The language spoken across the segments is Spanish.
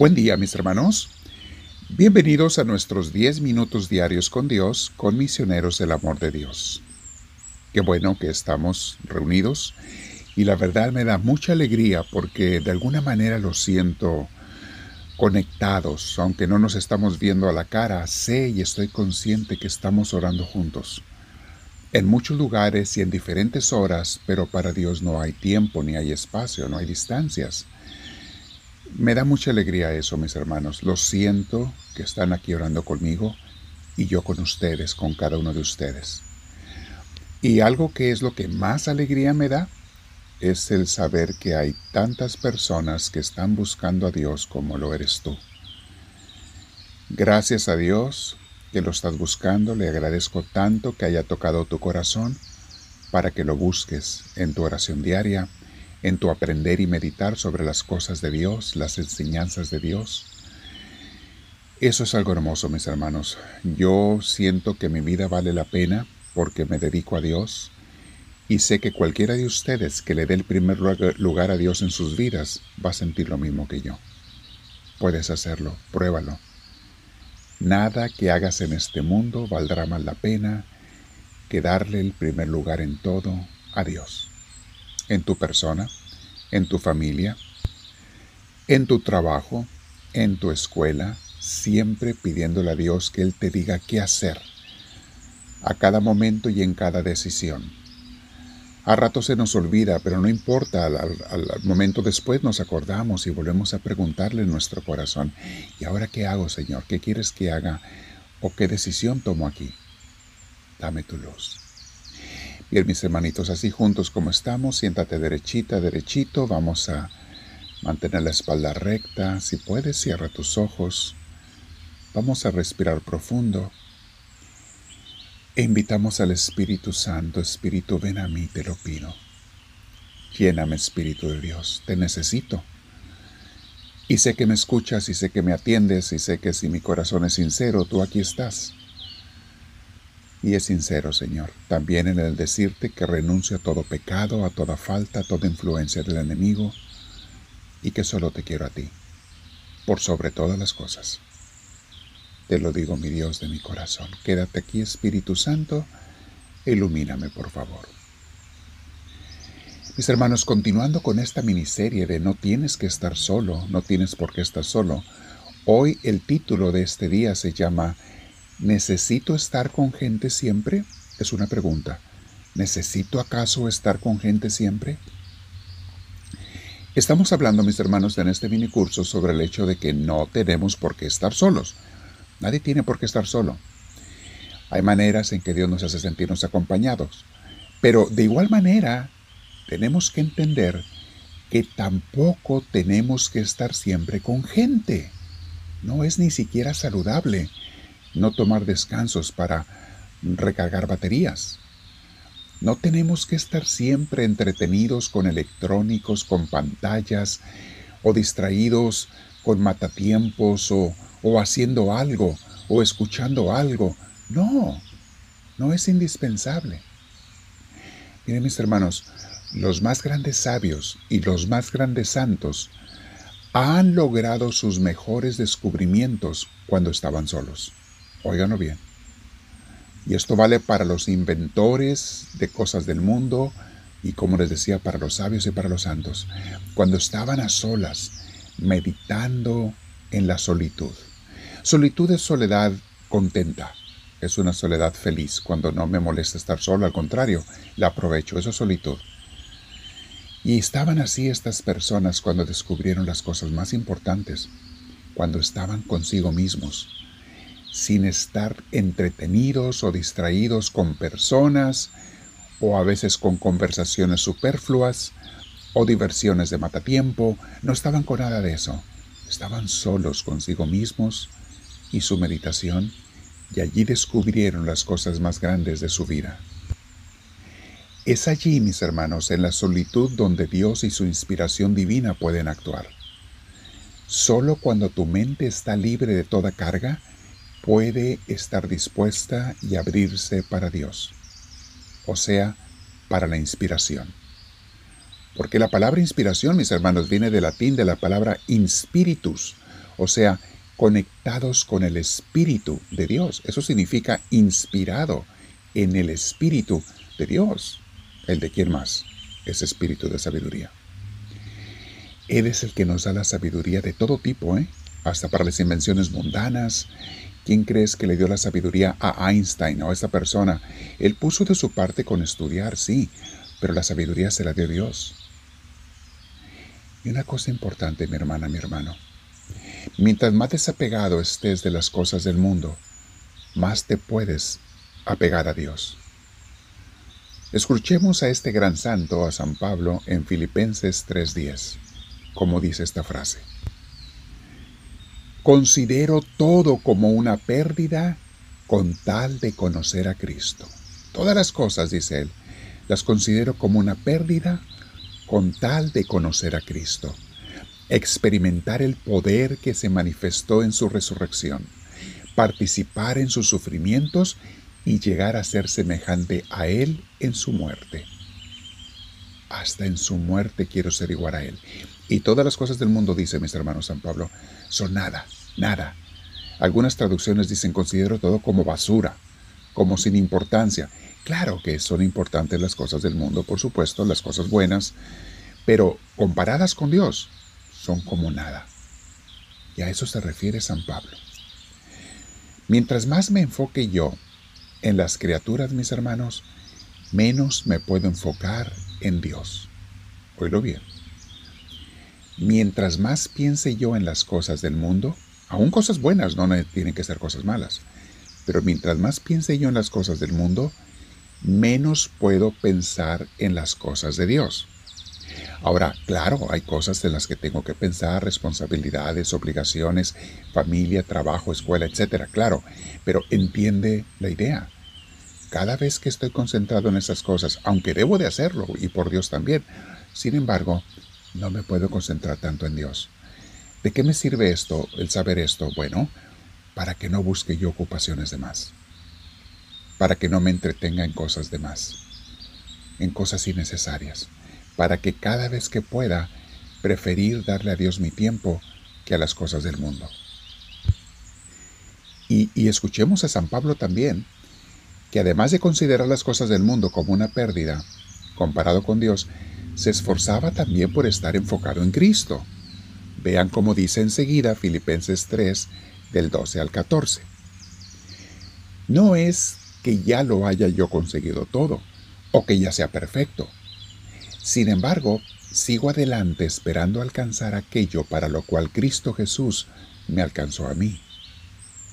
Buen día mis hermanos. Bienvenidos a nuestros 10 minutos diarios con Dios, con misioneros del amor de Dios. Qué bueno que estamos reunidos y la verdad me da mucha alegría porque de alguna manera lo siento conectados, aunque no nos estamos viendo a la cara, sé y estoy consciente que estamos orando juntos. En muchos lugares y en diferentes horas, pero para Dios no hay tiempo, ni hay espacio, no hay distancias. Me da mucha alegría eso, mis hermanos. Lo siento que están aquí orando conmigo y yo con ustedes, con cada uno de ustedes. Y algo que es lo que más alegría me da es el saber que hay tantas personas que están buscando a Dios como lo eres tú. Gracias a Dios que lo estás buscando, le agradezco tanto que haya tocado tu corazón para que lo busques en tu oración diaria en tu aprender y meditar sobre las cosas de Dios, las enseñanzas de Dios. Eso es algo hermoso, mis hermanos. Yo siento que mi vida vale la pena porque me dedico a Dios y sé que cualquiera de ustedes que le dé el primer lugar a Dios en sus vidas va a sentir lo mismo que yo. Puedes hacerlo, pruébalo. Nada que hagas en este mundo valdrá más la pena que darle el primer lugar en todo a Dios en tu persona, en tu familia, en tu trabajo, en tu escuela, siempre pidiéndole a Dios que Él te diga qué hacer a cada momento y en cada decisión. A rato se nos olvida, pero no importa, al, momento después nos acordamos y volvemos a preguntarle en nuestro corazón, ¿y ahora qué hago, Señor? ¿Qué quieres que haga? ¿O qué decisión tomo aquí? Dame tu luz. Bien, mis hermanitos, así juntos como estamos, siéntate derechita, derechito, vamos a mantener la espalda recta, si puedes, cierra tus ojos, vamos a respirar profundo e invitamos al Espíritu Santo, Espíritu, ven a mí, te lo pido. Lléname, Espíritu de Dios, te necesito. Y sé que me escuchas y sé que me atiendes y sé que si mi corazón es sincero, tú aquí estás y es sincero, Señor, también en el decirte que renuncio a todo pecado, a toda falta, a toda influencia del enemigo, y que solo te quiero a ti, por sobre todas las cosas. Te lo digo, mi Dios de mi corazón. Quédate aquí, Espíritu Santo, ilumíname, por favor. Mis hermanos, continuando con esta miniserie de No tienes que estar solo, no tienes por qué estar solo, hoy el título de este día se llama ¿Necesito estar con gente siempre? Es una pregunta. ¿Necesito acaso estar con gente siempre? Estamos hablando, mis hermanos, en este mini curso sobre el hecho de que no tenemos por qué estar solos. Nadie tiene por qué estar solo. Hay maneras en que Dios nos hace sentirnos acompañados. Pero de igual manera, tenemos que entender que tampoco tenemos que estar siempre con gente. No es ni siquiera saludable no tomar descansos para recargar baterías. No tenemos que estar siempre entretenidos con electrónicos, con pantallas, o distraídos con matatiempos, o, o haciendo algo, o escuchando algo. No, no es indispensable. Miren mis hermanos, los más grandes sabios y los más grandes santos han logrado sus mejores descubrimientos cuando estaban solos. Óiganlo bien. Y esto vale para los inventores de cosas del mundo y como les decía, para los sabios y para los santos. Cuando estaban a solas, meditando en la solitud. Solitud es soledad contenta. Es una soledad feliz. Cuando no me molesta estar solo, al contrario, la aprovecho. Eso es solitud. Y estaban así estas personas cuando descubrieron las cosas más importantes, cuando estaban consigo mismos, sin estar entretenidos o distraídos con personas o a veces con conversaciones superfluas o diversiones de matatiempo. No estaban con nada de eso. Estaban solos consigo mismos y su meditación y allí descubrieron las cosas más grandes de su vida. Es allí, mis hermanos, en la solitud donde Dios y su inspiración divina pueden actuar. Solo cuando tu mente está libre de toda carga, puede estar dispuesta y abrirse para Dios, o sea, para la inspiración. Porque la palabra inspiración, mis hermanos, viene del latín de la palabra inspiritus, O sea, conectados con el Espíritu de Dios. Eso significa inspirado en el Espíritu de Dios. ¿El de quién más? Es Espíritu de sabiduría. Él es el que nos da la sabiduría de todo tipo, ¿eh? hasta para las invenciones mundanas. ¿Quién crees que le dio la sabiduría a Einstein o a esta persona? Él puso de su parte con estudiar, sí, pero la sabiduría se la dio Dios. Y una cosa importante, mi hermana, mi hermano. Mientras más desapegado estés de las cosas del mundo, más te puedes apegar a Dios. Escuchemos a este gran santo, a San Pablo, en Filipenses 3:10, como dice esta frase. Considero todo como una pérdida con tal de conocer a Cristo. Todas las cosas, dice él, las considero como una pérdida con tal de conocer a Cristo, experimentar el poder que se manifestó en su resurrección, participar en sus sufrimientos y llegar a ser semejante a Él en su muerte. Hasta en su muerte quiero ser igual a Él. Y todas las cosas del mundo, dice mis hermanos San Pablo, son nada, nada. Algunas traducciones dicen considero todo como basura, como sin importancia. Claro que son importantes las cosas del mundo, por supuesto, las cosas buenas, pero comparadas con Dios, son como nada. Y a eso se refiere San Pablo. Mientras más me enfoque yo en las criaturas, mis hermanos, menos me puedo enfocar en Dios. Oílo bien. Mientras más piense yo en las cosas del mundo, aún cosas buenas, no tienen que ser cosas malas, pero mientras más piense yo en las cosas del mundo, menos puedo pensar en las cosas de Dios. Ahora, claro, hay cosas en las que tengo que pensar, responsabilidades, obligaciones, familia, trabajo, escuela, etcétera, claro, pero entiende la idea. Cada vez que estoy concentrado en esas cosas, aunque debo de hacerlo, y por Dios también, sin embargo, no me puedo concentrar tanto en Dios. ¿De qué me sirve esto, el saber esto? Bueno, para que no busque yo ocupaciones de más para que no me entretenga en cosas de más, en cosas innecesarias, para que cada vez que pueda preferir darle a Dios mi tiempo que a las cosas del mundo. Y, y, escuchemos a San Pablo también, que además de considerar las cosas del mundo como una pérdida, comparado con Dios, se esforzaba también por estar enfocado en Cristo. Vean cómo dice enseguida Filipenses 3, del 12 al 14. No es que ya lo haya yo conseguido todo o que ya sea perfecto. Sin embargo, sigo adelante esperando alcanzar aquello para lo cual Cristo Jesús me alcanzó a mí.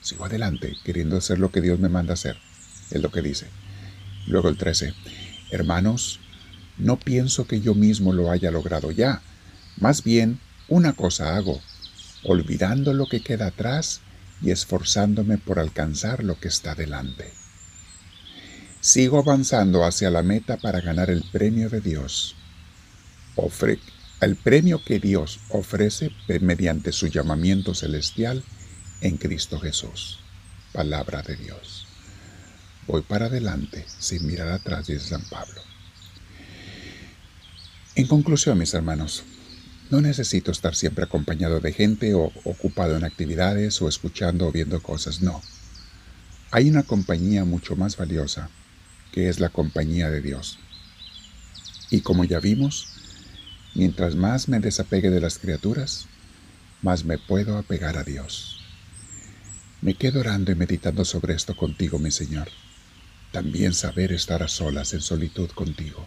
Sigo adelante queriendo hacer lo que Dios me manda hacer, es lo que dice. Luego el 13, hermanos, no pienso que yo mismo lo haya logrado ya, más bien una cosa hago, olvidando lo que queda atrás y esforzándome por alcanzar lo que está delante. Sigo avanzando hacia la meta para ganar el premio de Dios. el premio que Dios ofrece mediante su llamamiento celestial en Cristo Jesús. Palabra de Dios. Voy para adelante sin mirar atrás, dice San Pablo. En conclusión, mis hermanos, no necesito estar siempre acompañado de gente o ocupado en actividades o escuchando o viendo cosas, no. Hay una compañía mucho más valiosa que es la compañía de Dios. Y como ya vimos, mientras más me desapegue de las criaturas, más me puedo apegar a Dios. Me quedo orando y meditando sobre esto contigo, mi Señor. También saber estar a solas en solitud contigo.